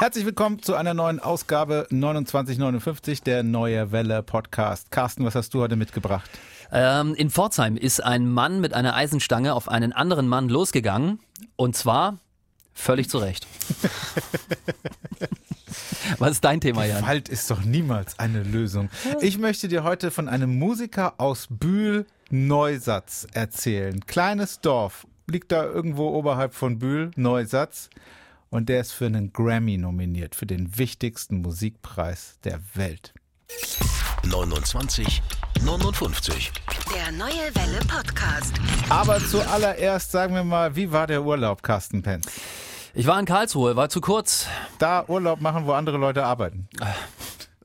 Herzlich willkommen zu einer neuen Ausgabe 2959 der Neue Welle Podcast. Carsten, was hast du heute mitgebracht? Ähm, in Pforzheim ist ein Mann mit einer Eisenstange auf einen anderen Mann losgegangen und zwar völlig zu Recht. Was ist dein Thema, Jan? Gewalt ist doch niemals eine Lösung. Ich möchte dir heute von einem Musiker aus Bühl Neusatz erzählen. Kleines Dorf, liegt da irgendwo oberhalb von Bühl, Neusatz. Und der ist für einen Grammy nominiert, für den wichtigsten Musikpreis der Welt. 29 59. Der Neue Welle Podcast. Aber zuallererst sagen wir mal, wie war der Urlaub, Carsten Penz? Ich war in Karlsruhe, war zu kurz. Da Urlaub machen, wo andere Leute arbeiten.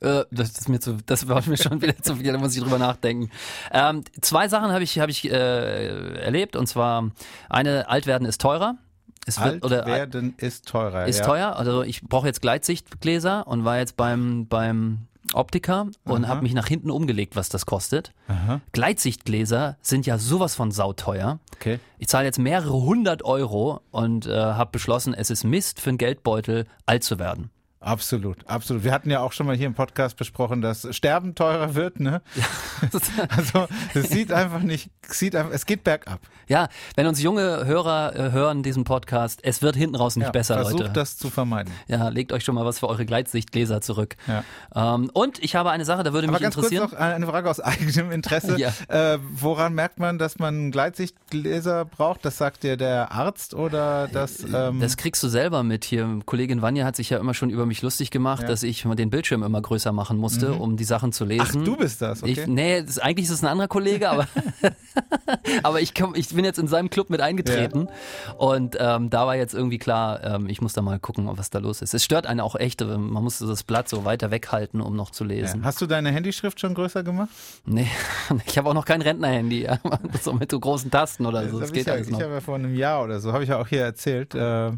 Äh, das ist mir zu, das war mir schon wieder zu viel, da muss ich drüber nachdenken. Ähm, zwei Sachen habe ich, habe ich äh, erlebt und zwar eine, alt werden ist teurer. Es Alt oder werden ist teurer. ist ja. teuer. Also ich brauche jetzt Gleitsichtgläser und war jetzt beim beim Optiker und habe mich nach hinten umgelegt, was das kostet. Aha. Gleitsichtgläser sind ja sowas von sauteuer. Okay. Ich zahle jetzt mehrere hundert Euro und äh, habe beschlossen, es ist Mist für einen Geldbeutel, alt zu werden. Absolut, absolut. Wir hatten ja auch schon mal hier im Podcast besprochen, dass Sterben teurer wird, ne? Also es sieht einfach nicht, sieht einfach, es geht bergab. ja, wenn uns junge Hörer äh, hören diesen Podcast, es wird hinten raus nicht Ja, besser, Versucht Leute. das zu vermeiden. Ja, legt euch schon mal was für eure Gleitsichtgläser zurück. Ja. Ähm, und ich habe eine Sache, da würde Aber mich ganz kurz interessieren. noch eine Frage aus eigenem Interesse. Ja. Äh, woran merkt man, dass man Gleitsichtgläser braucht? Das sagt dir der Arzt oder das? Ähm, Das kriegst du selber mit hier. Kollegin Vanja hat sich ja immer schon über mich lustig gemacht, Ja. dass ich den Bildschirm immer größer machen musste, um die Sachen zu Ach, lesen. du bist das, okay? Ich, nee, das, eigentlich ist es ein anderer Kollege, aber, aber ich, komm, ich bin jetzt in seinem Club mit eingetreten und ähm, da war jetzt irgendwie klar, ähm, ich muss da mal gucken, was da los ist. Es stört einen auch echt, äh, man muss das Blatt so weiter weghalten, um noch zu ja. lesen. Hast du deine Handyschrift schon größer gemacht? Nee, ich habe auch noch kein Rentnerhandy, ja, so mit so großen Tasten oder so. Das Das geht ich ja, ich habe ja vor einem Jahr oder so, habe ich ja auch hier erzählt, äh,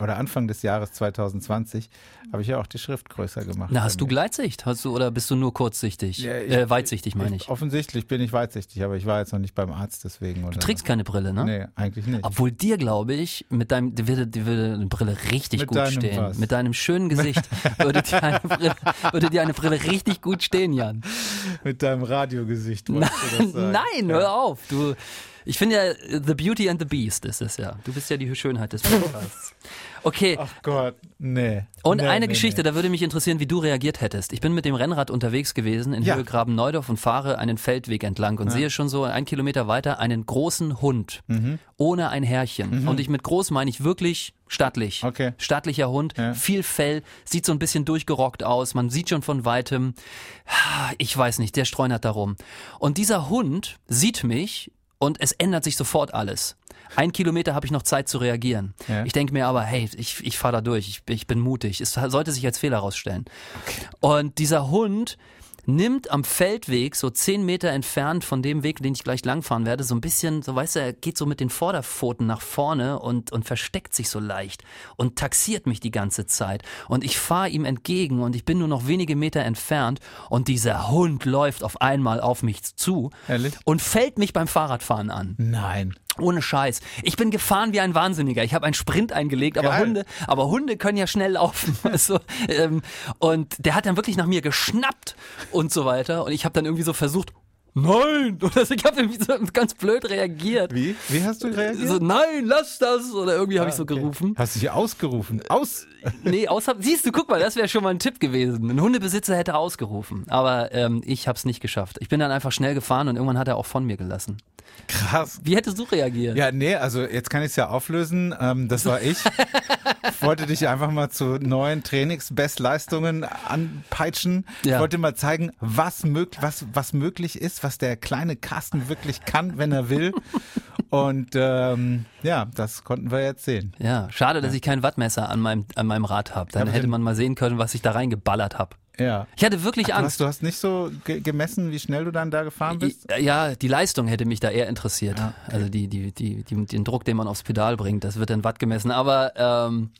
oder Anfang des Jahres 2020, habe ich ja auch die Schrift größer gemacht. Na, hast du. Gleitsicht? Hast du oder bist du nur kurzsichtig? Ja, ich- äh, weitsichtig meine ich. Offensichtlich bin ich weitsichtig, aber ich war jetzt noch nicht beim Arzt deswegen. Du trägst keine Brille, ne? Nee, eigentlich nicht. Obwohl dir, glaube ich, mit deinem, dir würde, dir würde eine Brille richtig Mit gut stehen. was? Mit deinem schönen Gesicht würde dir, eine Brille, würde dir eine Brille richtig gut stehen, Jan. Mit deinem Radiogesicht wolltest du das sagen. Nein, hör auf. Du, ich finde ja, The Beauty and the Beast ist es ja. Du bist ja die Schönheit des Podcasts. Okay, Ach Gott, nee. und nee, eine nee, Geschichte, Nee. da würde mich interessieren, wie du reagiert hättest. Ich bin mit dem Rennrad unterwegs gewesen in Ja. Höhe Graben-Neudorf und fahre einen Feldweg entlang und sehe schon so einen Kilometer weiter einen großen Hund Mhm. ohne ein Härchen. Und ich mit groß meine ich wirklich stattlich. Okay. Stattlicher Hund, Ja. viel Fell, sieht so ein bisschen durchgerockt aus, man sieht schon von weitem, ich weiß nicht, der streunert darum. Und dieser Hund sieht mich und es ändert sich sofort alles. Ein Kilometer habe ich noch Zeit zu reagieren. Ja. Ich denke mir aber, hey, ich, ich fahre da durch, ich, ich bin mutig. Es sollte sich als Fehler herausstellen. Und dieser Hund nimmt am Feldweg, so zehn Meter entfernt von dem Weg, den ich gleich langfahren werde, so ein bisschen, so weißt du, er geht so mit den Vorderpfoten nach vorne und, und versteckt sich so leicht und taxiert mich die ganze Zeit. Und ich fahre ihm entgegen und ich bin nur noch wenige Meter entfernt und dieser Hund läuft auf einmal auf mich zu Ehrlich? und fällt mich beim Fahrradfahren an. Nein. Ohne Scheiß. Ich bin gefahren wie ein Wahnsinniger. Ich habe einen Sprint eingelegt, aber Geil. Hunde, aber Hunde können ja schnell laufen. Also, ähm, und der hat dann wirklich nach mir geschnappt und so weiter. Und ich habe dann irgendwie so versucht, nein! Oder so, ich habe irgendwie so ganz blöd reagiert. Wie? Wie hast du reagiert? So, nein, lass das! Oder irgendwie habe ich so Okay. gerufen. Hast du dich ausgerufen? Aus! Nee, außer, siehst du, guck mal, das wäre schon mal ein Tipp gewesen. Ein Hundebesitzer hätte ausgerufen. Aber ähm, ich habe es nicht geschafft. Ich bin dann einfach schnell gefahren und irgendwann hat er auch von mir gelassen. Krass. Wie hättest du reagiert? Ja, nee, also jetzt kann ich es ja auflösen. Ähm, das war ich. Ich wollte dich einfach mal zu neuen Trainingsbestleistungen anpeitschen. Ich Ja. wollte mal zeigen, was, mög was, was möglich ist, was der kleine Carsten wirklich kann, wenn er will. Und ähm, ja, das konnten wir jetzt sehen. Ja, schade, dass ich kein Wattmesser an meinem, an meinem Rad habe. Dann Ja, hätte man mal sehen können, was ich da reingeballert habe. Ja. Ich hatte wirklich Du Angst. hast, du hast nicht so ge gemessen, wie schnell du dann da gefahren bist? Ja, die Leistung hätte mich da eher interessiert. Also die, die, die, den Druck, den man aufs Pedal bringt, das wird in Watt gemessen. Aber ähm,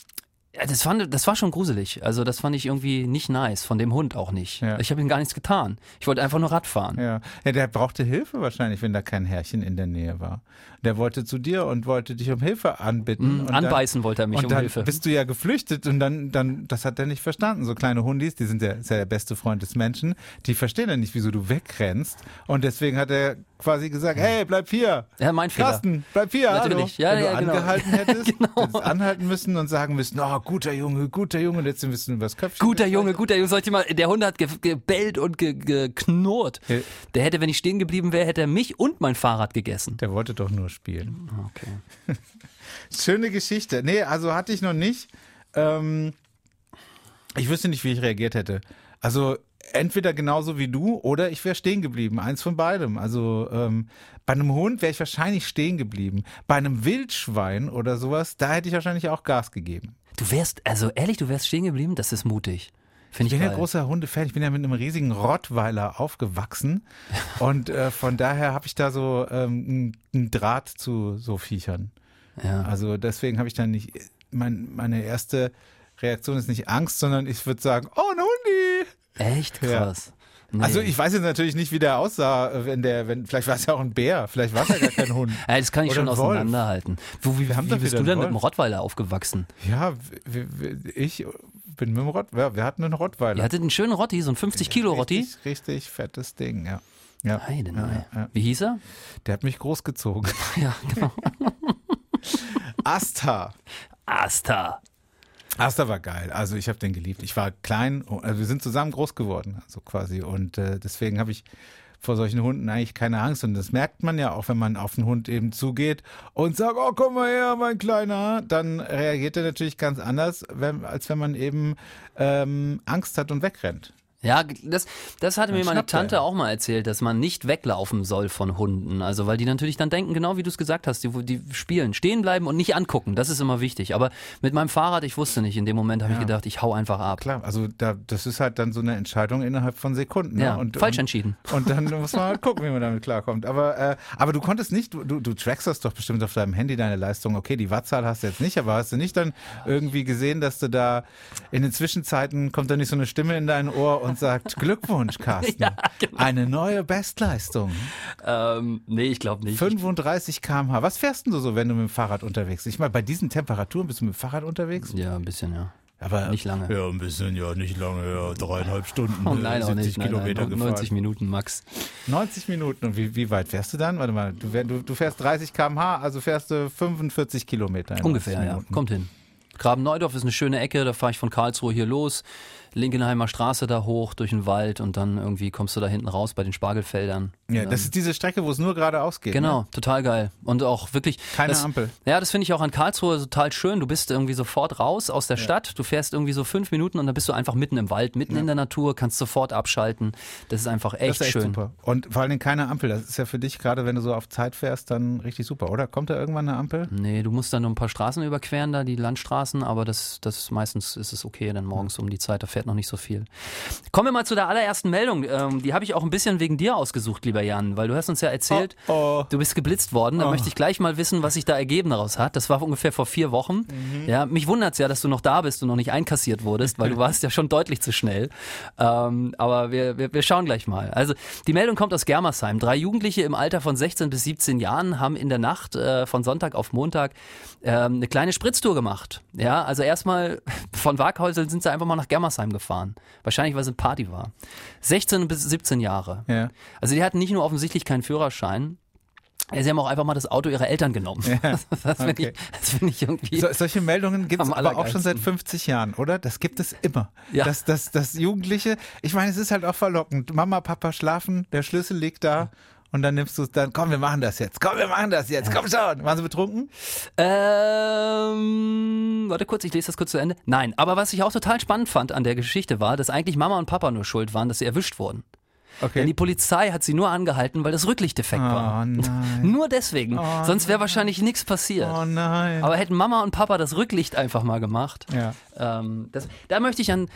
Ja, das, fand, das war schon gruselig. Also das fand ich irgendwie nicht nice, von dem Hund auch nicht. Ja. Ich habe ihm gar nichts getan. Ich wollte einfach nur Rad fahren. Ja. ja, der brauchte Hilfe wahrscheinlich, wenn da kein Herrchen in der Nähe war. Der wollte zu dir und wollte dich um Hilfe anbitten. Mm, und dann- Anbeißen wollte er mich und um dann Hilfe. bist du ja geflüchtet und dann, dann, das hat er nicht verstanden. So kleine Hundis, die sind ja, ist ja der beste Freund des Menschen, die verstehen ja nicht, wieso du wegrennst. Und deswegen hat er quasi gesagt, hey, bleib hier. Ja, mein Fehler. Carsten, bleib hier. Natürlich. Hallo. Ja, Wenn ja, du genau. angehalten hättest, Genau. anhalten müssen und sagen müssen, oh, guter Junge, guter Junge, und jetzt müssen wir übers Köpfchen. Guter Junge, guter Junge, sollte mal, der Hund hat ge gebellt und ge geknurrt. Ja. Der hätte, wenn ich stehen geblieben wäre, hätte er mich und mein Fahrrad gegessen. Der wollte doch nur spielen. Okay. Schöne Geschichte. Nee, also hatte ich noch nicht. Ähm, ich wüsste nicht, wie ich reagiert hätte. Also entweder genauso wie du oder ich wäre stehen geblieben. Eins von beidem. Also ähm, bei einem Hund wäre ich wahrscheinlich stehen geblieben. Bei einem Wildschwein oder sowas, da hätte ich wahrscheinlich auch Gas gegeben. Du wärst, also ehrlich, du wärst stehen geblieben? Das ist mutig. Finde Ich ich, bin ja geil. großer Hundefan. Ich bin ja mit einem riesigen Rottweiler aufgewachsen. Und äh, von daher habe ich da so ähm, einen Draht zu so Viechern. Ja. Also deswegen habe ich dann nicht, mein, meine erste Reaktion ist nicht Angst, sondern ich würde sagen, oh, ein Hundi. Echt krass. Nee. Also ich weiß jetzt natürlich nicht, wie der aussah, wenn der, wenn, vielleicht war es ja auch ein Bär, vielleicht war es ja gar kein Hund. ja, das kann ich Oder schon auseinanderhalten. Wo, wie, wie bist du denn mit dem. Rottweiler aufgewachsen? Ja, ich bin mit dem Rott, ja, wir hatten einen Rottweiler. Ihr hattet einen schönen Rotti, so ein 50 Kilo Rotti. Richtig, richtig fettes Ding, ja. Ja, Heide, ja, ja. Wie hieß er? Der hat mich großgezogen. Ja, genau. Asta. Asta. Asta war geil. Also ich habe den geliebt. Ich war klein, also wir sind zusammen groß geworden, also quasi. Und äh, deswegen habe ich vor solchen Hunden eigentlich keine Angst. Und das merkt man ja auch, wenn man auf einen Hund eben zugeht und sagt, oh, komm mal her, mein Kleiner. Dann reagiert er natürlich ganz anders, wenn, als wenn man eben ähm, Angst hat und wegrennt. Ja, das, das hatte mir Dann meine schnappt er. Tante auch mal erzählt, dass man nicht weglaufen soll von Hunden. Also, weil die natürlich dann denken, genau wie du es gesagt hast, die, die spielen, stehen bleiben und nicht angucken. Das ist immer wichtig. Aber mit meinem Fahrrad, ich wusste nicht. In dem Moment habe ich gedacht, ich hau einfach ab. Klar, also da, das ist halt dann so eine Entscheidung innerhalb von Sekunden. Ne? Ja, und, falsch und, entschieden. Und dann muss man halt gucken, wie man damit klarkommt. Aber, äh, aber du konntest nicht, du, du trackst das doch bestimmt auf deinem Handy, deine Leistung. Okay, die Wattzahl hast du jetzt nicht, aber hast du nicht dann irgendwie gesehen, dass du da in den Zwischenzeiten kommt da nicht so eine Stimme in dein Ohr und sagt, Glückwunsch, Carsten. genau. Eine neue Bestleistung. Ähm, nee, ich glaube nicht. 35 km/h. Was fährst denn du so, wenn du mit dem Fahrrad unterwegs bist? Ich meine, bei diesen Temperaturen bist du mit dem Fahrrad unterwegs? Ja, ein bisschen, ja. Aber Nicht lange. Ja, ein bisschen, ja, nicht lange, ja, dreieinhalb Stunden. Oh nein, auch 70 nicht. Nein, Kilometer nein, gefahren. 90 Minuten max. 90 Minuten. Und wie, wie weit fährst du dann? Warte mal, du, du, du fährst 30 km/h, also fährst du 45 Kilometer. in Ungefähr, 90 ja. Kommt hin. Graben-Neudorf ist eine schöne Ecke, da fahre ich von Karlsruhe hier los, Linkenheimer Straße da hoch durch den Wald und dann irgendwie kommst du da hinten raus bei den Spargelfeldern. Ja, das ist diese Strecke, wo es nur geradeaus geht. Genau, Ne? total geil. Und auch wirklich. Keine das, Ampel. Ja, das finde ich auch an Karlsruhe total schön. Du bist irgendwie sofort raus aus der Stadt. Du fährst irgendwie so fünf Minuten und dann bist du einfach mitten im Wald, mitten in der Natur, kannst sofort abschalten. Das ist einfach echt, Das ist echt schön. super. Und vor allen Dingen keine Ampel. Das ist ja für dich, gerade wenn du so auf Zeit fährst, dann richtig super, oder? Kommt da irgendwann eine Ampel? Nee, du musst dann nur ein paar Straßen überqueren, da die Landstraßen, aber das, das meistens ist es okay, dann morgens um die Zeit, da fährt noch nicht so viel. Kommen wir mal zu der allerersten Meldung. Ähm, die habe ich auch ein bisschen wegen dir ausgesucht, lieber Jan, weil du hast uns ja erzählt, Oh, oh. du bist geblitzt worden. Da möchte ich gleich mal wissen, was sich da ergeben daraus hat. Das war ungefähr vor vier Wochen. Ja, mich wundert's ja, dass du noch da bist und noch nicht einkassiert wurdest, weil du warst ja schon deutlich zu schnell. Ähm, aber wir, wir, wir schauen gleich mal. Also die Meldung kommt aus Germersheim. Drei Jugendliche im Alter von 16 bis 17 Jahren haben in der Nacht äh, von Sonntag auf Montag ähm, eine kleine Spritztour gemacht. Ja, also erstmal von Waghäusel sind sie einfach mal nach Germersheim gefahren. Wahrscheinlich, weil es eine Party war. 16 bis 17 Jahre. Ja. Also die hatten nicht nur offensichtlich keinen Führerschein, ja, sie haben auch einfach mal das Auto ihrer Eltern genommen. das finde okay. ich, find ich irgendwie. So, solche Meldungen gibt es aber auch schon seit allergeilsten. 50 Jahren, oder? Das gibt es immer. Ja. Dass, dass, dass Jugendliche, ich meine, es ist halt auch verlockend. Mama, Papa schlafen, der Schlüssel liegt da und dann nimmst du es dann, komm, wir machen das jetzt, komm, wir machen das jetzt, komm schon. Waren sie betrunken? Ähm, warte kurz, ich lese das kurz zu Ende. Nein, aber was ich auch total spannend fand an der Geschichte war, dass eigentlich Mama und Papa nur schuld waren, dass sie erwischt wurden. Denn die Polizei hat sie nur angehalten, weil das Rücklicht defekt war. Oh nein. Nur deswegen. Sonst wäre wahrscheinlich nichts passiert. Oh nein. Aber hätten Mama und Papa das Rücklicht einfach mal gemacht, Ja. ähm, das, da möchte ich an,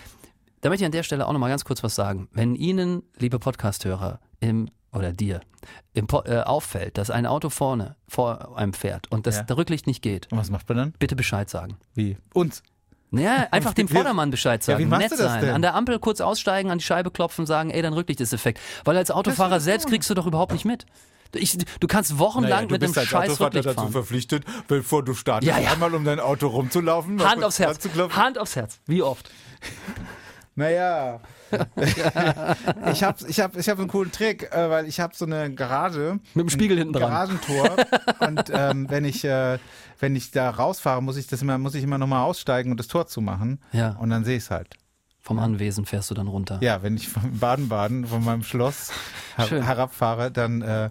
da möchte ich an der Stelle auch noch mal ganz kurz was sagen. Wenn Ihnen, liebe Podcasthörer, im oder dir äh, auffällt, dass ein Auto vorne vor einem fährt und das Ja. Rücklicht nicht geht, Und was macht man dann? bitte Bescheid sagen. Wie? Uns. Ja, einfach dem Vordermann Bescheid Ja, sagen. wie machst nett du das sein. denn? An der Ampel kurz aussteigen, an die Scheibe klopfen und sagen, ey, dann Rücklicht ist defekt. Weil als Autofahrer selbst kriegst du doch überhaupt nicht mit. Ich, du kannst wochenlang Naja, du mit als scheiß Autofahrer Rücklicht dazu fahren. verpflichtet, bevor du startest, Ja, ja. einmal um dein Auto rumzulaufen. Hand aufs Herz. Hand aufs Herz. Wie oft? Naja, ich habe ich hab, ich hab einen coolen Trick, äh, weil ich habe so eine Garage. Mit dem Spiegel hinten dran. Garagentor. und ähm, wenn ich äh, wenn ich da rausfahre, muss ich das immer muss ich immer noch mal aussteigen und das Tor zumachen. Ja. Und dann sehe ich es halt. Vom Anwesen fährst du dann runter. Ja, wenn ich von Baden-Baden von meinem Schloss herabfahre, dann äh,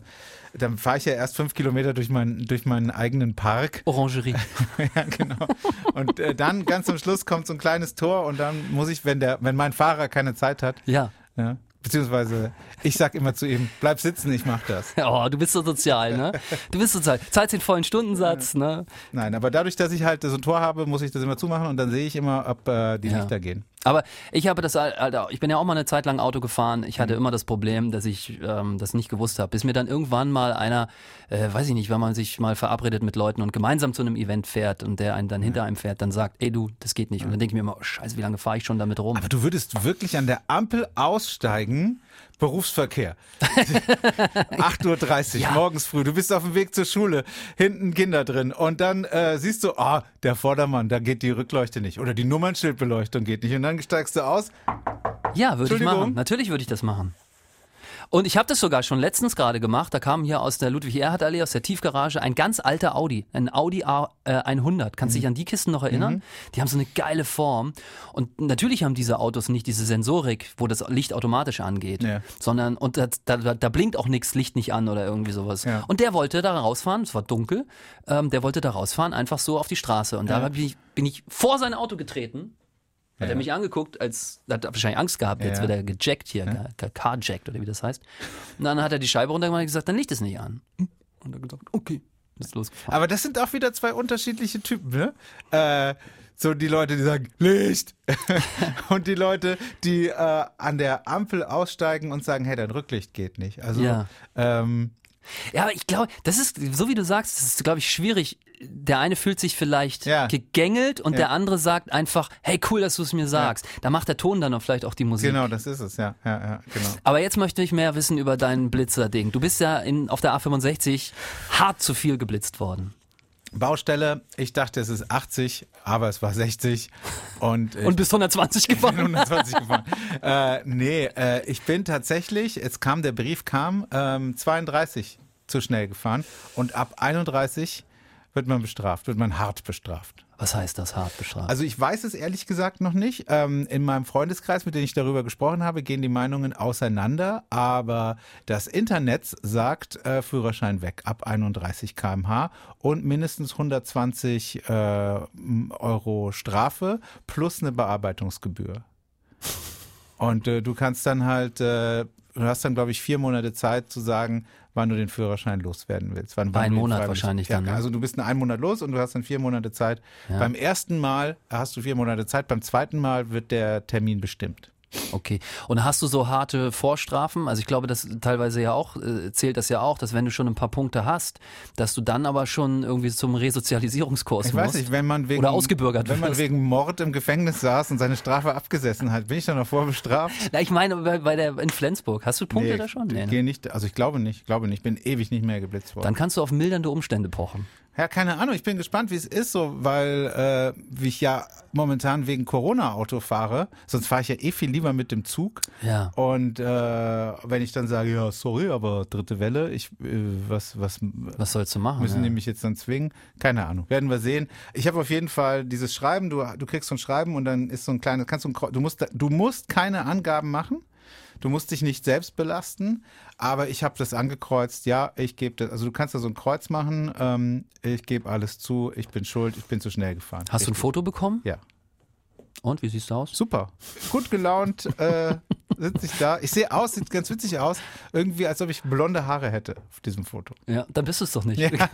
dann fahre ich ja erst fünf Kilometer durch meinen durch meinen eigenen Park. Orangerie. ja, genau. Und äh, dann ganz zum Schluss kommt so ein kleines Tor und dann muss ich, wenn der, wenn mein Fahrer keine Zeit hat, Ja. ja, beziehungsweise ich sag immer zu ihm, bleib sitzen, ich mach das. Oh, du bist so sozial, ne? Du bist sozial. Zahlst den vollen Stundensatz, ne? Nein, aber dadurch, dass ich halt so ein Tor habe, muss ich das immer zumachen und dann sehe ich immer, ob äh, die Ja. Lichter gehen. Aber ich habe das, Alter, ich bin ja auch mal eine Zeit lang Auto gefahren. Ich Mhm. hatte immer das Problem, dass ich ähm, das nicht gewusst habe. Bis mir dann irgendwann mal einer, äh, weiß ich nicht, wenn man sich mal verabredet mit Leuten und gemeinsam zu einem Event fährt und der einen dann hinter einem fährt, dann sagt, ey du, das geht nicht. Und dann denke ich mir immer, oh, scheiße, wie lange fahre ich schon damit rum? Aber du würdest wirklich an der Ampel aussteigen, Berufsverkehr. 8.30 Uhr, Ja. morgens früh, du bist auf dem Weg zur Schule, hinten Kinder drin und dann äh, siehst du, ah, der Vordermann, da geht die Rückleuchte nicht oder die Nummernschildbeleuchtung geht nicht und dann steigst du aus. Ja, würde ich machen. Natürlich würde ich das machen. Und ich habe das sogar schon letztens gerade gemacht. Da kam hier aus der Ludwig-Erhard-Allee, aus der Tiefgarage, ein ganz alter Audi, ein Audi A, äh, 100. Kannst du dich an die Kisten noch erinnern? Die haben so eine geile Form. Und natürlich haben diese Autos nicht diese Sensorik, wo das Licht automatisch angeht, Ja. sondern und da, da, da blinkt auch nichts Licht nicht an oder irgendwie sowas. Ja. Und der wollte da rausfahren, es war dunkel, ähm, der wollte da rausfahren, einfach so auf die Straße. Und da bin ich, bin ich vor sein Auto getreten. Hat er mich angeguckt, als hat er wahrscheinlich Angst gehabt, jetzt Ja. wird er gejackt hier, ja. carjackt oder wie das heißt. Und dann hat er die Scheibe runtergemacht und gesagt, dann liegt es nicht an. Und er gesagt, okay, ist losgefahren. Aber das sind auch wieder zwei unterschiedliche Typen, ne? Äh, so die Leute, die sagen, Licht! und die Leute, die äh, an der Ampel aussteigen und sagen, hey, dein Rücklicht geht nicht. Also, Ja. ähm, Ja, aber ich glaube, das ist, so wie du sagst, das ist, glaube ich, schwierig. Der eine fühlt sich vielleicht Ja. gegängelt und Ja. der andere sagt einfach, hey, cool, dass du es mir sagst. Da macht der Ton dann auch vielleicht auch die Musik. genau, das ist es, ja, ja, ja, genau. Aber jetzt möchte ich mehr wissen über dein Blitzer-Ding. Du bist ja in, auf der A65 hart zu viel geblitzt worden. Baustelle, ich dachte, es ist 80, aber es war 60 und, Und bist 120 bin gefahren. 120 gefahren. äh, nee, äh, ich bin tatsächlich, es kam, der Brief kam, ähm, 32 zu schnell gefahren und ab 31 wird man bestraft, wird man hart bestraft. Was heißt das, hart bestraft? Also ich weiß es ehrlich gesagt noch nicht. Ähm, in meinem Freundeskreis, mit dem ich darüber gesprochen habe, gehen die Meinungen auseinander. Aber das Internet sagt äh, Führerschein weg ab 31 km/h und mindestens 120 äh, Euro Strafe plus eine Bearbeitungsgebühr. Und äh, du kannst dann halt, äh, du hast dann glaube ich vier Monate Zeit zu sagen, wann du den Führerschein loswerden willst. Wann, wann Ein Monat wahrscheinlich ja, dann, ne? Also du bist in einem Monat los und du hast dann vier Monate Zeit. Beim ersten Mal hast du vier Monate Zeit, beim zweiten Mal wird der Termin bestimmt. Okay. Und hast du so harte Vorstrafen? Also ich glaube, das teilweise ja auch, äh, zählt das ja auch, dass wenn du schon ein paar Punkte hast, dass du dann aber schon irgendwie zum Resozialisierungskurs Ich musst. weiß nicht, wenn man wegen Oder ausgebürgert wenn man wirst. wegen Mord im Gefängnis saß und seine Strafe abgesessen hat, bin ich dann noch vorbestraft? Na, ich meine, bei, bei der in Flensburg, hast du Punkte da schon? ich Nee, ne? gehe nicht, also ich glaube nicht, ich glaube nicht, ich bin ewig nicht mehr geblitzt worden. Dann kannst du auf mildernde Umstände pochen. Ja, keine Ahnung. Ich bin gespannt, wie es ist, so, weil äh, wie ich ja momentan wegen Corona Auto fahre. Sonst fahre ich ja eh viel lieber mit dem Zug. Ja. Und äh, wenn ich dann sage, ja, sorry, aber dritte Welle, ich äh, was was Was sollst du machen? müssen ja. die mich jetzt dann zwingen? Keine Ahnung. Werden wir sehen. Ich habe auf jeden Fall dieses Schreiben. Du du kriegst so ein Schreiben und dann ist so ein kleines. Kannst du ein, du musst du musst keine Angaben machen. Du musst dich nicht selbst belasten, aber ich habe das angekreuzt. Ja, ich gebe das. Also du kannst da so ein Kreuz machen. Ähm, ich gebe alles zu. Ich bin schuld. Ich bin zu schnell gefahren. Hast du ein Foto bekommen? Ja, Und wie siehst du aus? super. Gut gelaunt äh, sitze ich da. Ich sehe aus, sieht ganz witzig aus. Irgendwie, als ob ich blonde Haare hätte auf diesem Foto. Ja, dann bist du es doch nicht. Ja.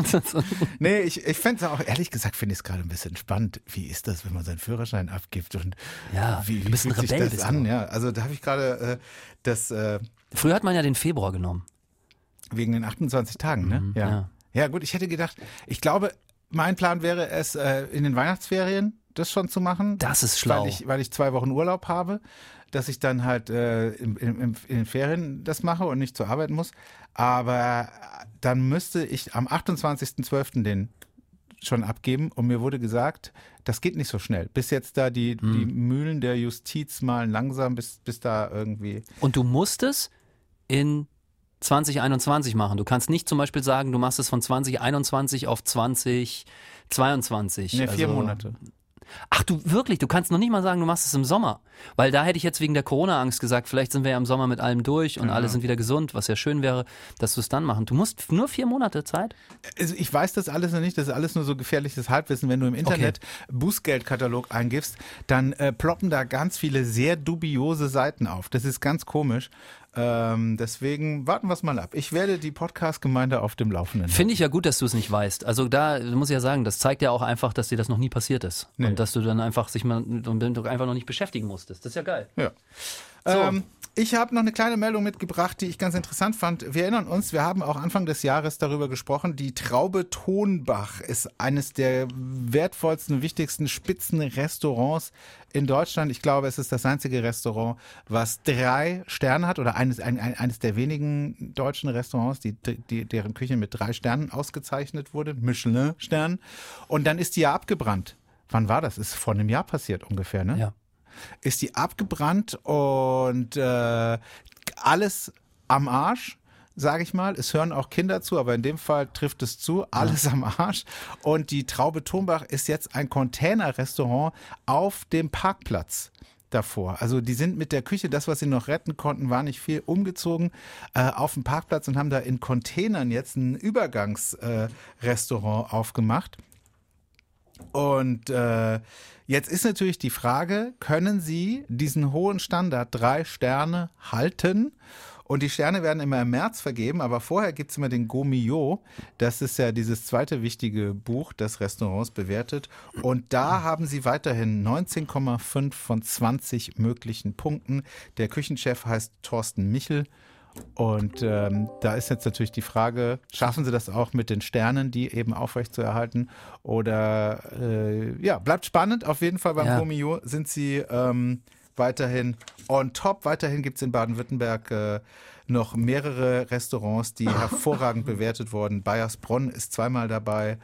Nee, ich, ich fände es auch, ehrlich gesagt, finde ich es gerade ein bisschen spannend. Wie ist das, wenn man seinen Führerschein abgibt und Ja, wie, wie fühlt sich das an? Ja, also da habe ich gerade äh, das äh, Früher hat man ja den Februar genommen. wegen den 28 Tagen, ne? Mhm, ja. ja. ja. gut, ich hätte gedacht, ich glaube, mein Plan wäre es, äh, in den Weihnachtsferien das schon zu machen. Das ist schlau. Weil ich, weil ich zwei Wochen Urlaub habe, dass ich dann halt äh, im, im, in den Ferien das mache und nicht zur Arbeit muss. Aber dann müsste ich am 28.12. den schon abgeben und mir wurde gesagt, das geht nicht so schnell. Bis jetzt da die, Hm. die Mühlen der Justiz malen langsam, bis, bis da irgendwie. Und du musst es in 2021 machen. Du kannst nicht zum Beispiel sagen, du machst es von 2021 auf 2022. Ne, vier Also- Monate. Ach du wirklich, du kannst noch nicht mal sagen, du machst es im Sommer. Weil da hätte ich jetzt wegen der Corona-Angst gesagt, vielleicht sind wir ja im Sommer mit allem durch und alle sind wieder gesund, was ja schön wäre, dass du es dann machen. Du musst nur vier Monate Zeit. Also ich weiß das alles noch nicht, das ist alles nur so gefährliches Halbwissen. Wenn du im Internet Bußgeldkatalog eingibst, dann äh, ploppen da ganz viele sehr dubiose Seiten auf. Das ist ganz komisch. Ähm, deswegen warten wir es mal ab. Ich werde die Podcast-Gemeinde auf dem Laufenden. Finde ich ja gut, dass du es nicht weißt. Also da muss ich ja sagen, das zeigt ja auch einfach, dass dir das noch nie passiert ist. Nee. Und dass du dann einfach sich mal einfach noch nicht beschäftigen musstest. Das ist ja geil. Ja. Ähm, ich habe noch eine kleine Meldung mitgebracht, die ich ganz interessant fand. Wir erinnern uns, wir haben auch Anfang des Jahres darüber gesprochen. Die Traube Tonbach ist eines der wertvollsten, wichtigsten Spitzenrestaurants in Deutschland. Ich glaube, es ist das einzige Restaurant, was drei Sterne hat oder eines, ein, ein, eines der wenigen deutschen Restaurants, die, die, deren Küche mit drei Sternen ausgezeichnet wurde, Michelin-Sternen. Und dann ist die ja abgebrannt. Wann war das? Ist vor einem Jahr passiert ungefähr, ne? Ja. Ist die abgebrannt und äh, alles am Arsch, sage ich mal. Es hören auch Kinder zu, aber in dem Fall trifft es zu, alles am Arsch. Und die Traube Turmbach ist jetzt ein Containerrestaurant auf dem Parkplatz davor. Also die sind mit der Küche, das, was sie noch retten konnten, war nicht viel, umgezogen äh, auf den Parkplatz und haben da in Containern jetzt ein Übergangsrestaurant äh, aufgemacht. Und äh, jetzt ist natürlich die Frage, können Sie diesen hohen Standard drei Sterne halten? Und die Sterne werden immer im März vergeben, aber vorher gibt's immer den Gomio. Das ist ja dieses zweite wichtige Buch, das Restaurants bewertet. Und da haben sie weiterhin 19,5 von 20 möglichen Punkten. Der Küchenchef heißt Thorsten Michel. Und ähm, da ist jetzt natürlich die Frage, schaffen Sie das auch mit den Sternen, die eben aufrecht zu erhalten? Oder äh, ja, bleibt spannend. Auf jeden Fall beim Ja. Romeo sind Sie ähm, weiterhin on top. Weiterhin gibt es in Baden-Württemberg äh, noch mehrere Restaurants, die hervorragend bewertet wurden. Bayersbronn ist zweimal dabei.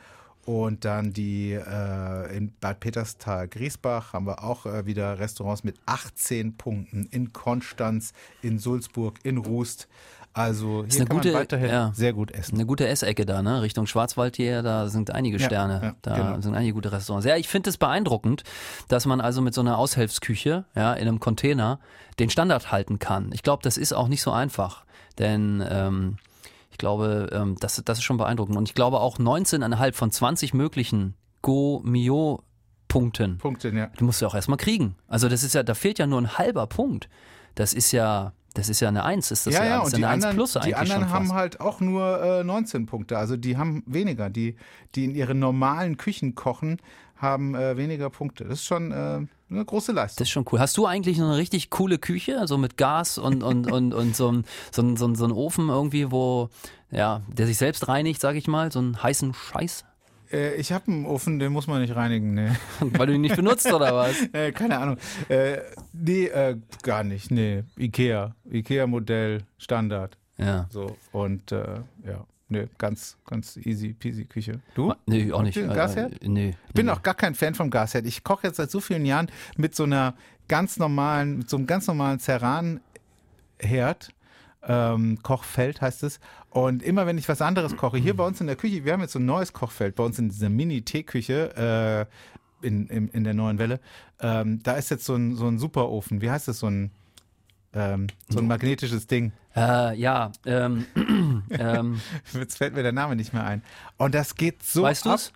Und dann die äh, in Bad Peterstal Griesbach haben wir auch äh, wieder Restaurants mit 18 Punkten in Konstanz, in Sulzburg, in Rust. Also hier eine kann gute- man weiterhin ja. sehr gut essen. Eine gute Essecke da, ne? Richtung Schwarzwald hier, da sind einige Sterne. ja, da genau. sind einige gute Restaurants. Ja, ich finde es beeindruckend, dass man also mit so einer Aushilfsküche, ja, in einem Container den Standard halten kann. Ich glaube, das ist auch nicht so einfach. Denn ähm, ich glaube, ähm, das, das ist schon beeindruckend. Und ich glaube auch 19,5 von 20 möglichen Go-Mio-Punkten. Punkte, ja. Die musst du auch erstmal kriegen. Also das ist ja, da fehlt ja nur ein halber Punkt. Das ist ja, das ist ja eine Eins, ist das ja, ja, ja, und die eine Eins anderen, plus die eigentlich anderen haben halt auch nur äh, 19 Punkte. Also die haben weniger. Die, die in ihren normalen Küchen kochen, haben äh, weniger Punkte. Das ist schon äh, eine große Leistung. Das ist schon cool. Hast du eigentlich noch eine richtig coole Küche, so mit Gas und, und, und, und so, ein, so, ein, so, ein, so ein Ofen irgendwie, wo, ja, der sich selbst reinigt, sag ich mal, so einen heißen Scheiß? Äh, ich habe einen Ofen, den muss man nicht reinigen. Nee. Weil du ihn nicht benutzt oder was? äh, keine Ahnung. Äh, nee, äh, gar nicht. Nee, Ikea. Ikea-Modell, Standard. Ja. So. Und äh, ja, nee, ganz, ganz easy peasy Küche. Du? Nee, auch nicht. Äh, Gasherd? äh, Nee. Ich bin nee. auch gar kein Fan vom Gasherd. Ich koche jetzt seit so vielen Jahren mit so einer ganz normalen, mit so einem ganz normalen Ceran-Herd. Ähm, Kochfeld heißt es. Und immer wenn ich was anderes koche, hier bei uns in der Küche, wir haben jetzt so ein neues Kochfeld bei uns in dieser Mini-Teeküche äh, in, in, in der neuen Welle. Ähm, da ist jetzt so ein, so ein Superofen. Wie heißt das? So ein, ähm, so ein magnetisches Ding. Äh, ja, ähm, ähm, Jetzt fällt mir der Name nicht mehr ein. Und das geht so weißt du es?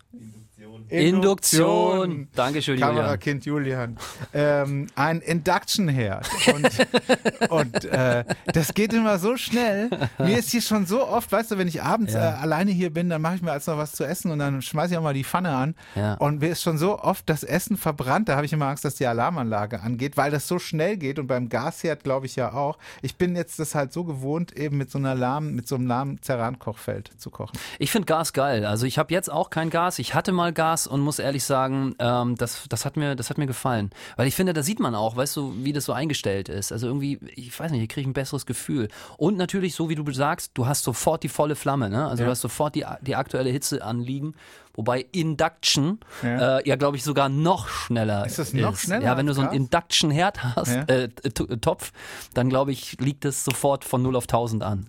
Induktion. Dankeschön, Julian. Kamerakind Julian. Ähm, ein Induction-Herd. Und, und äh, das geht immer so schnell. Mir ist hier schon so oft, weißt du, wenn ich abends Ja. äh, alleine hier bin, dann mache ich mir als noch was zu essen und dann schmeiße ich auch mal die Pfanne an. Ja. Und mir ist schon so oft das Essen verbrannt. Da habe ich immer Angst, dass die Alarmanlage angeht, weil das so schnell geht. Und beim Gasherd glaube ich ja auch. Ich bin jetzt das halt so gewohnt, eben mit so einer lahmen, mit so einem lahmen Ceran-Kochfeld zu kochen. Ich finde Gas geil. Also ich habe jetzt auch kein Gas. Ich hatte mal Gas. Saß und muss ehrlich sagen, ähm, das, das, hat mir, das hat mir gefallen. Weil ich finde, da sieht man auch, weißt du, wie das so eingestellt ist. Also irgendwie, ich weiß nicht, ich kriege ein besseres Gefühl. Und natürlich, so wie du sagst, du hast sofort die volle Flamme, ne? Also Ja. du hast sofort die, die aktuelle Hitze anliegen. Wobei Induction Ja. äh, ja glaube ich, sogar noch schneller Ist das noch schneller Ja, wenn du so einen? Induction-Herd hast, Ja. äh, Topf, dann glaube ich, liegt es sofort von 0 auf 1000 an.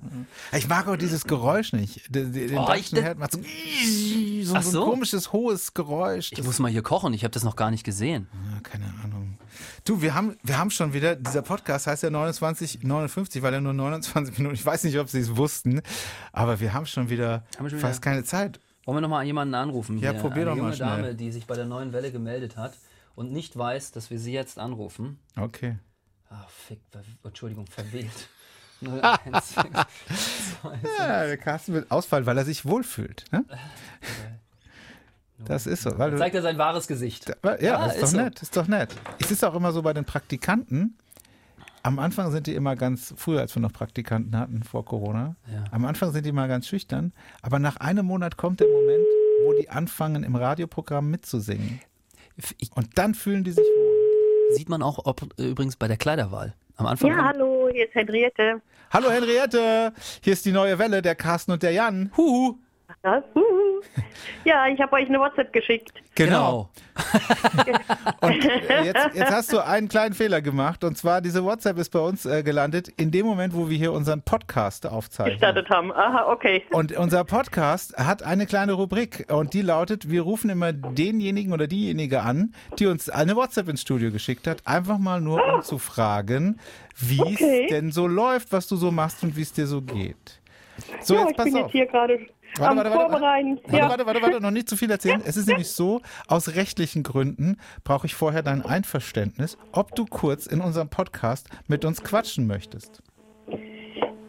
Ich mag auch dieses Geräusch nicht. Den, den Oh, ich- Induction Herd macht so, so, Ach so ein so? komisches, hohes Geräusch. Ich muss mal hier kochen, ich habe das noch gar nicht gesehen. Ja, keine Ahnung. Du, wir haben, wir haben schon wieder, dieser Podcast heißt ja 29, 59, weil er nur 29 Minuten, ich weiß nicht, ob Sie es wussten, aber wir haben schon wieder Haben schon fast keine Zeit. Wollen wir noch mal jemanden anrufen? Ja, hier? probier Eine doch mal junge schnell. Dame, die sich bei der neuen Welle gemeldet hat und nicht weiß, dass wir sie jetzt anrufen. Okay. Ah, fick, ver Entschuldigung, verwählt. 016. Ja, der Carsten wird ausfallen, weil er sich wohlfühlt. Ne? Das ist so. Weil Zeigt er sein wahres Gesicht. ja, Ah, ist, ist doch so. nett, ist doch nett. Es ist auch immer so bei den Praktikanten. Am Anfang sind die immer ganz, früher als wir noch Praktikanten hatten, vor Corona, Ja. am Anfang sind die mal ganz schüchtern, aber nach einem Monat kommt der Moment, wo die anfangen, im Radioprogramm mitzusingen. Ich, Und dann fühlen die sich wohl. sieht man auch ob, äh, übrigens bei der Kleiderwahl. Am Anfang. Ja, hallo, hier ist Henriette. Hallo Henriette, hier ist die neue Welle, der Carsten und der Jan. Huhu. Ja, huhu. Ja ich habe euch eine WhatsApp geschickt. Genau. Und äh, jetzt, jetzt hast du einen kleinen Fehler gemacht. Und zwar, diese WhatsApp ist bei uns äh, gelandet in dem Moment, wo wir hier unseren Podcast aufzeichnen. Gestartet haben. Aha, okay. Und unser Podcast hat eine kleine Rubrik und die lautet, wir rufen immer denjenigen oder diejenige an, die uns eine WhatsApp ins Studio geschickt hat, einfach mal nur um zu fragen, wie Okay. es denn so läuft, was du so machst und wie es dir so geht. So, ja, jetzt ich pass bin auf. jetzt hier gerade Warte, am warte, warte, Vorbereiten. Warte, ja. warte, warte, warte, noch nicht zu viel erzählen. Es ist nämlich so, aus rechtlichen Gründen brauche ich vorher dein Einverständnis, ob du kurz in unserem Podcast mit uns quatschen möchtest.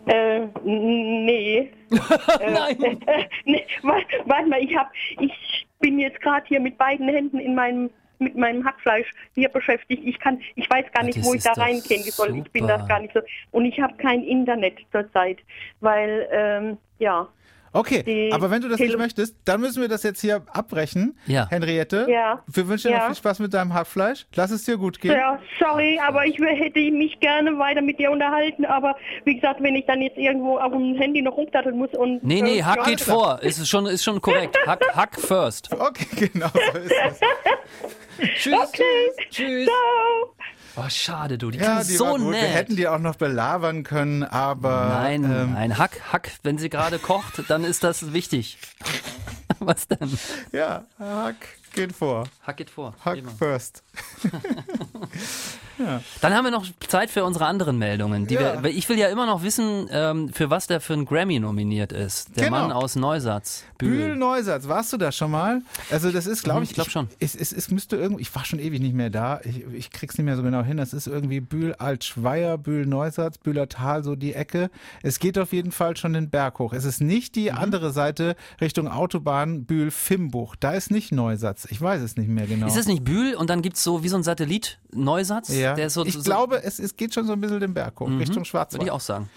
Äh, nee. Nein. Äh, nee. Warte, warte mal, ich hab, ich bin jetzt gerade hier mit beiden Händen in meinem mit meinem Hackfleisch hier beschäftigt. Ich kann, ich weiß gar nicht, das wo ich da reingehen soll. Ich bin das gar nicht so. Und ich habe kein Internet zurzeit, weil ähm, ja. Okay, Die aber wenn du das nicht Tele- möchtest, dann müssen wir das jetzt hier abbrechen. Ja. Henriette, Ja. wir wünschen dir Ja. noch viel Spaß mit deinem Hackfleisch. Lass es dir gut gehen. Ja, sorry, aber ich hätte mich gerne weiter mit dir unterhalten, aber wie gesagt, wenn ich dann jetzt irgendwo auf dem Handy noch rumdatteln muss und Nee, nee, äh, Hack geht vor. Ist schon, ist schon korrekt. Hack, Hack first. Okay, genau so ist es. Tschüss. Okay. Tschüss. Ciao. Oh, schade, du. Die Ja, klingt die so nett. Wir hätten die auch noch belabern können, aber Nein, ähm, nein, Hack, Hack, wenn sie gerade kocht, dann ist das wichtig. Was denn? ja, Hack geht vor. Hack geht vor. Hack Immer. first. Dann haben wir noch Zeit für unsere anderen Meldungen. Ja. wir, ich will ja immer noch wissen, ähm, für was der für einen Grammy nominiert ist. Der Genau. Mann aus Neusatz. Bühl Bühl. Neusatz, warst du da schon mal? Also das ist, glaube Mhm, ich, ich glaub schon. Es, es, es müsste irgendwie, ich war schon ewig nicht mehr da, ich, ich krieg's nicht mehr so genau hin. Das ist irgendwie Bühl Altschweier, Bühl Neusatz, Bühler Tal, so die Ecke. Es geht auf jeden Fall schon den Berg hoch. Es ist nicht die Mhm. andere Seite Richtung Autobahn Bühl Fimbuch. Da ist nicht Neusatz. Ich weiß es nicht mehr genau. Ist es nicht Bühl und dann gibt's so wie so ein Satellit Neusatz? ja. Der ist so, ich so, Mhm. glaube, es, es geht schon so ein bisschen den Berg hoch, Richtung Schwarzwald. Würde ich auch sagen.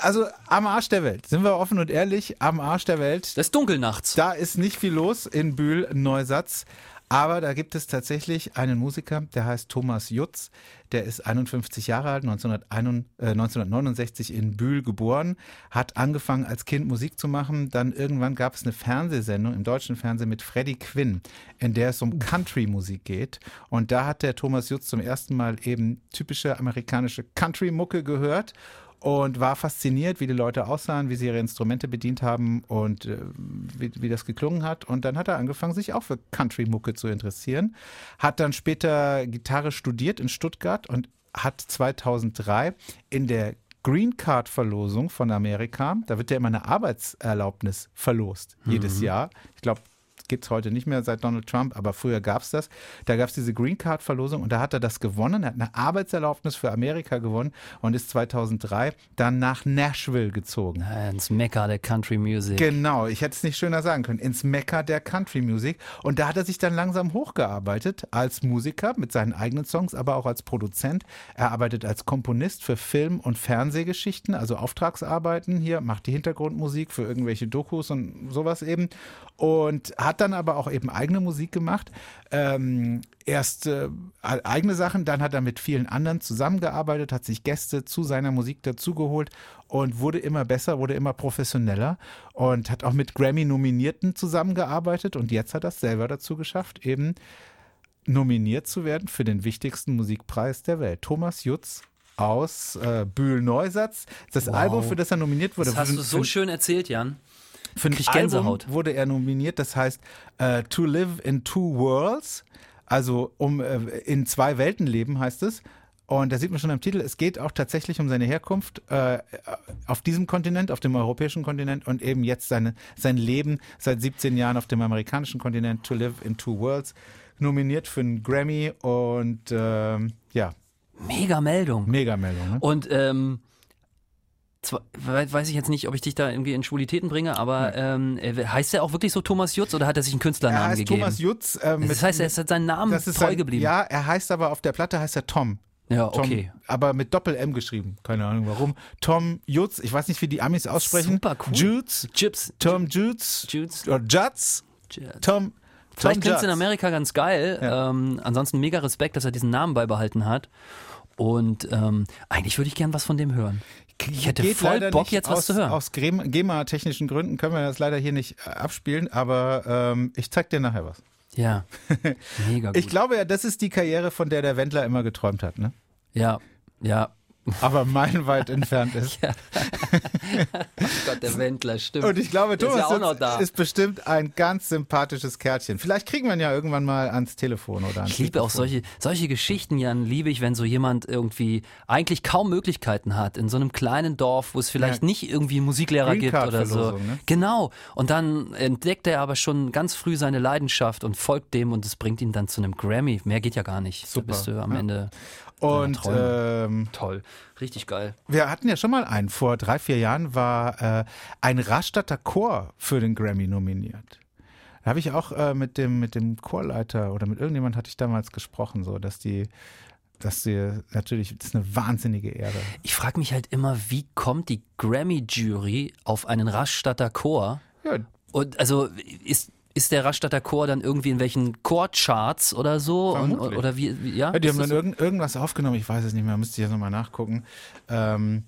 Also am Arsch der Welt, sind wir offen und ehrlich, am Arsch der Welt. Das ist dunkel nachts. Da ist nicht viel los in Bühl Neusatz. Aber da gibt es tatsächlich einen Musiker, der heißt Thomas Jutz. Der ist 51 Jahre alt, 1961, äh, 1969 in Bühl geboren, hat angefangen als Kind Musik zu machen. Dann irgendwann gab es eine Fernsehsendung im deutschen Fernsehen mit Freddie Quinn, in der es um Country-Musik geht. Und da hat der Thomas Jutz zum ersten Mal eben typische amerikanische Country-Mucke gehört und war fasziniert, wie die Leute aussahen, wie sie ihre Instrumente bedient haben und äh, wie, wie das geklungen hat. Und dann hat er angefangen, sich auch für Country-Mucke zu interessieren. Hat dann später Gitarre studiert in Stuttgart und hat 2003 in der Green Card Verlosung von Amerika, da wird ja immer eine Arbeitserlaubnis verlost, jedes Jahr. Ich glaube, gibt es heute nicht mehr seit Donald Trump, aber früher gab es das. Da gab es diese Green Card Verlosung und da hat er das gewonnen. Er hat eine Arbeitserlaubnis für Amerika gewonnen und ist 2003 dann nach Nashville gezogen. Ins Mekka der Country Music. Genau, ich hätte es nicht schöner sagen können. Ins Mekka der Country Music. Und da hat er sich dann langsam hochgearbeitet als Musiker mit seinen eigenen Songs, aber auch als Produzent. Er arbeitet als Komponist für Film- und Fernsehgeschichten, also Auftragsarbeiten hier, macht die Hintergrundmusik für irgendwelche Dokus und sowas eben. Und hat hat dann aber auch eben eigene Musik gemacht. Ähm, erst äh, eigene Sachen, dann hat er mit vielen anderen zusammengearbeitet, hat sich Gäste zu seiner Musik dazugeholt und wurde immer besser, wurde immer professioneller und hat auch mit Grammy-Nominierten zusammengearbeitet und jetzt hat er es selber dazu geschafft, eben nominiert zu werden für den wichtigsten Musikpreis der Welt. Thomas Jutz aus äh, Bühl-Neusatz. Das Wow. Album, für das er nominiert wurde, Das hast du so schön erzählt, Jan. Für ein krieg Gänsehaut. Album wurde er nominiert, das heißt äh, To Live in Two Worlds, also um äh, in zwei Welten leben heißt es. Und da sieht man schon am Titel, es geht auch tatsächlich um seine Herkunft äh, auf diesem Kontinent, auf dem europäischen Kontinent und eben jetzt seine, sein Leben seit 17 Jahren auf dem amerikanischen Kontinent, To Live in Two Worlds, nominiert für einen Grammy und ähm, ja, Mega Meldung. Megameldung. Ne? Und ähm, zwar, we- weiß ich jetzt nicht, ob ich dich da irgendwie in Schwulitäten bringe, aber ähm, äh, heißt er auch wirklich so Thomas Jutz oder hat er sich einen Er Künstlernamen heißt gegeben? Thomas Jutz. ähm, das heißt, er ist hat seinen Namen treu sein- geblieben. Ja, er heißt aber auf der Platte heißt er Tom. Ja, Tom, okay. Aber mit Doppel-M geschrieben. Keine Ahnung warum. Tom Jutz. Ich weiß nicht, wie die Amis aussprechen. Super cool. Jutz. Chips. Tom Jutz. Jutz. Oder Jutz. Jutz. Tom. Vielleicht klingt es in. Amerika ganz geil. Ja. Ähm, ansonsten mega Respekt, dass er diesen Namen beibehalten hat. Und ähm, eigentlich würde ich gern was von dem hören. Ich hätte Geht voll Bock, jetzt was aus, zu hören. Aus GEMA-technischen Gründen können wir das leider hier nicht äh, abspielen, aber ähm, ich zeig dir nachher was. Ja, mega gut. Ich glaube ja, das ist die Karriere, von der der Wendler immer geträumt hat, ne? ja, ja. Aber meilenweit entfernt ist. Gott, der Wendler, stimmt. Und ich glaube, Der ist Thomas ja auch ist bestimmt ein ganz sympathisches Kärtchen. Vielleicht kriegen wir ihn ja irgendwann mal ans Telefon oder ans Ich liebe auch Mikrofon. solche, solche Geschichten, Jan, liebe ich, wenn so jemand irgendwie eigentlich kaum Möglichkeiten hat, in so einem kleinen Dorf, wo es vielleicht Ja. nicht irgendwie einen Musiklehrer gibt oder so. Ne? Genau. Und dann entdeckt er aber schon ganz früh seine Leidenschaft und folgt dem und es bringt ihn dann zu einem Grammy. Mehr geht ja gar nicht. Super. Da bist du am Ja. Ende Und Träume. ähm, toll. Richtig geil. wir hatten ja schon mal einen. Vor drei, vier Jahren war äh, ein Rastatter Chor für den Grammy nominiert. Da habe ich auch äh, mit dem mit dem Chorleiter oder mit irgendjemand hatte ich damals gesprochen, so dass die, dass die natürlich das ist eine wahnsinnige Ehre. Ich frage mich halt immer, wie kommt die Grammy-Jury auf einen Rastatter Chor? Ja, Und also ist, ist der Rastatter Chor dann irgendwie in welchen Chorcharts oder so? Und, oder wie, wie ja? Ja, die haben dann irgend, irgendwas aufgenommen, ich weiß es nicht mehr, müsste ich jetzt nochmal nachgucken. Ähm,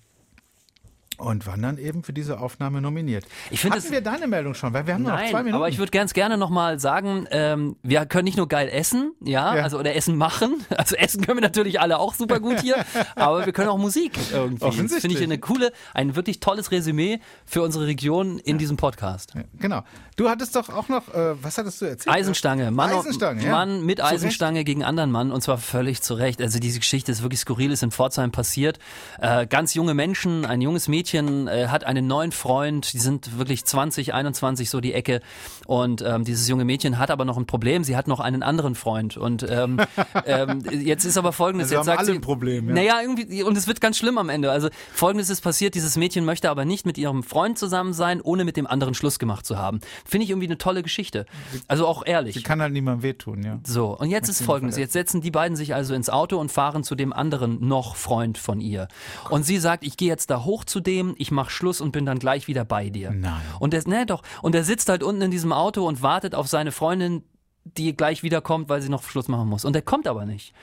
und waren dann eben für diese Aufnahme nominiert. Ich finde Hatten wir deine Meldung schon, weil wir haben nur noch zwei Nein, Minuten. aber ich würde ganz gerne nochmal sagen, ähm, wir können nicht nur geil essen, ja, Ja. also oder Essen machen. Also Essen können wir natürlich alle auch super gut hier, aber wir können auch Musik irgendwie. Das Offensichtlich. finde ich eine coole, ein wirklich tolles Resümee für unsere Region in diesem Podcast. Ja, genau. Du hattest doch auch noch, äh, was hattest du erzählt? Eisenstange, Mann, Eisenstange, ja. Mann mit. Eisenstange gegen anderen Mann und zwar völlig zu Recht. Also diese Geschichte ist wirklich skurril, ist in Pforzheim passiert. Äh, ganz junge Menschen, ein junges Mädchen äh, hat einen neuen Freund, die sind wirklich 20, 21 so die Ecke und ähm, dieses junge Mädchen hat aber noch ein Problem, sie hat noch einen anderen Freund und ähm, ähm, jetzt ist aber folgendes, Also jetzt haben sagt alle sie, ein Problem, ja. Naja, irgendwie, und es wird ganz schlimm am Ende. Also folgendes ist passiert, dieses Mädchen möchte aber nicht mit ihrem Freund zusammen sein, ohne mit dem anderen Schluss gemacht zu haben. Finde ich irgendwie eine tolle Geschichte. Also auch ehrlich. Die kann halt niemandem wehtun, ja. So, und jetzt ist folgendes. Jetzt setzen die beiden sich also ins Auto und fahren zu dem anderen noch Freund von ihr. Und sie sagt, ich gehe jetzt da hoch zu dem, ich mach Schluss und bin dann gleich wieder bei dir. Nein. Und der, ne, doch. Und der sitzt halt unten in diesem Auto und wartet auf seine Freundin, die gleich wiederkommt, weil sie noch Schluss machen muss. Und der kommt aber nicht.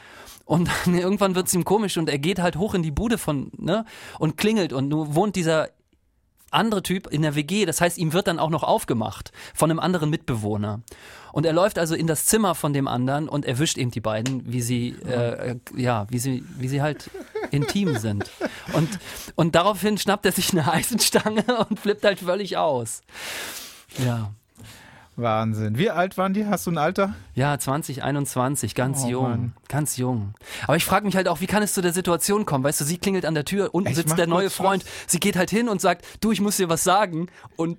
Und dann irgendwann wird's ihm komisch und er geht halt hoch in die Bude von, ne, und klingelt und nun wohnt dieser andere Typ in der WG, das heißt, ihm wird dann auch noch aufgemacht von einem anderen Mitbewohner. Und er läuft also in das Zimmer von dem anderen und erwischt eben die beiden, wie sie, äh, äh, ja, wie sie, wie sie halt intim sind. Und, und daraufhin schnappt er sich eine Eisenstange und flippt halt völlig aus. Ja. Wahnsinn. Wie alt waren die? Hast du ein Alter? Ja, 2021, ganz Oh, jung, Mann. ganz jung. Aber ich frage mich halt auch, wie kann es zu der Situation kommen? Weißt du, sie klingelt an der Tür, unten Ich sitzt der neue Freund, sie geht halt hin und sagt, du, ich muss dir was sagen und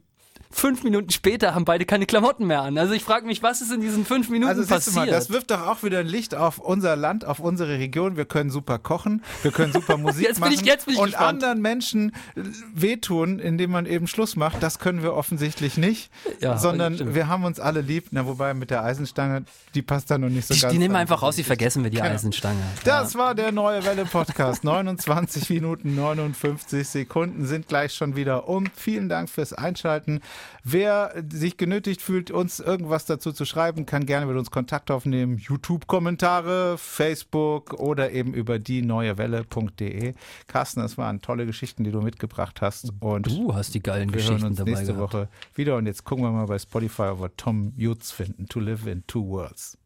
fünf Minuten später haben beide keine Klamotten mehr an. Also ich frage mich, was ist in diesen fünf Minuten Also passiert? mal, das wirft doch auch wieder ein Licht auf unser Land, auf unsere Region. Wir können super kochen, wir können super Musik Jetzt bin machen ich- jetzt bin ich und gespannt. anderen Menschen wehtun, indem man eben Schluss macht. Das können wir offensichtlich nicht, Ja, sondern stimmt. wir haben uns alle lieb. Na, wobei mit der Eisenstange, die passt da noch nicht so die, ganz. die nehmen wir einfach raus, die vergessen wir die Genau. Eisenstange. Das war der neue Welle Podcast. 29 Minuten 59 Sekunden sind gleich schon wieder um. Vielen Dank fürs Einschalten. Wer sich genötigt fühlt, uns irgendwas dazu zu schreiben, kann gerne mit uns Kontakt aufnehmen. YouTube-Kommentare, Facebook oder eben über die neue Welle.de. Carsten, das waren tolle Geschichten, die du mitgebracht hast. Und Du hast die geilen wir hören Geschichten uns dabei nächste gehabt. Woche wieder. Und jetzt gucken wir mal bei Spotify, ob wir Tom Jutz finden. To live in two worlds.